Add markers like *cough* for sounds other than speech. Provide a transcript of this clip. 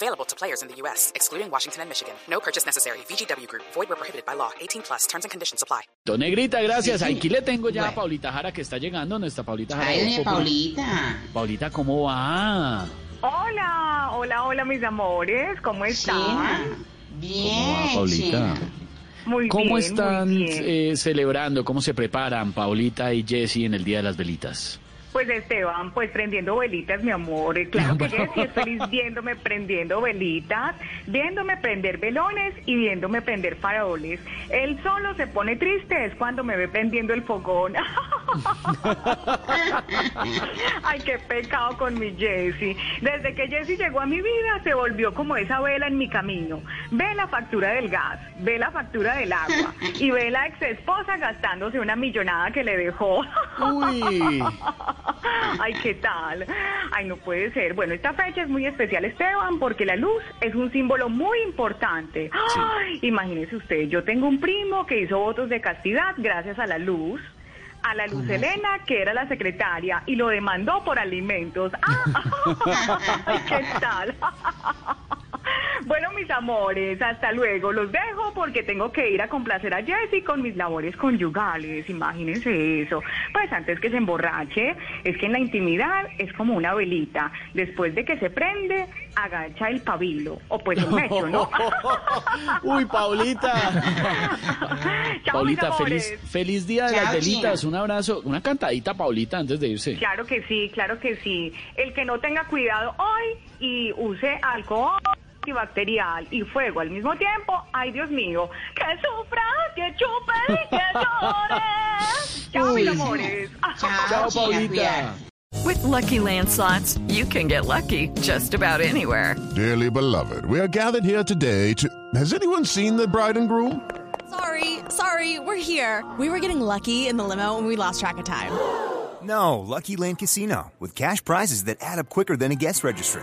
Available to players in the U.S., excluding Washington and Michigan. No purchase necessary. VGW Group. Void where prohibited by law. 18 plus. Terms and conditions apply. Don Negrita, gracias. Aquí le tengo ya a. Paulita Jara que está llegando, nuestra Paulita Jara. Ay, doña. Paulita. Paulita, ¿cómo va? Hola, hola, hola mis amores, ¿cómo están? China. ¿Cómo va, Bien, Paulita? Muy ¿Cómo bien, están muy bien. eh, celebrando? ¿Cómo se preparan Paulita y Jessy en el Día de las Velitas? Pues Esteban, pues prendiendo velitas, mi amor. Eh, Claro que sí, es feliz *laughs* viéndome prendiendo velitas, viéndome prender velones y viéndome prender faroles. Él solo se pone triste es cuando me ve prendiendo el fogón. *laughs* Ay, qué pecado con mi Jessie. Desde que Jessie llegó a mi vida, se volvió como esa vela en mi camino. Ve la factura del gas, ve la factura del agua y ve la ex esposa gastándose una millonada que le dejó. Uy, *laughs* *laughs* Ay, ¿qué tal? Ay, no puede ser. Bueno, esta fecha es muy especial, Esteban, porque la luz es un símbolo muy importante. Ay, imagínese usted, yo tengo un primo que hizo votos de castidad gracias a la luz. A la Luz Elena, que era la secretaria, y lo demandó por alimentos. Ah, *laughs* ay, ¿Qué tal? *laughs* Bueno, mis amores, hasta luego. Los dejo porque tengo que ir a complacer a Jessy con mis labores conyugales. Imagínense eso. Pues antes que se emborrache, es que en la intimidad es como una velita. Después de que se prende, agacha el pabilo. O pues el mecho, ¿no? *laughs* uy, Paulita. *laughs* Chao, Paulita, mis feliz, feliz Día de Chao, las Velitas. China. Un abrazo, una cantadita, Paulita, antes de irse. Claro que sí, claro que sí. El que no tenga cuidado hoy y use alcohol antibacterial y fuego al mismo tiempo, ay Dios mío, que sufra, que chupe y que *laughs* llore. Chao, mis amores. Chao, Chao, Paulita. With Lucky Land slots, you can get lucky just about anywhere. Dearly beloved, we are gathered here today to. Has anyone seen the bride and groom? Sorry, sorry, we're here. We were getting lucky in the limo and we lost track of time. No, Lucky Land Casino, with cash prizes that add up quicker than a guest registry.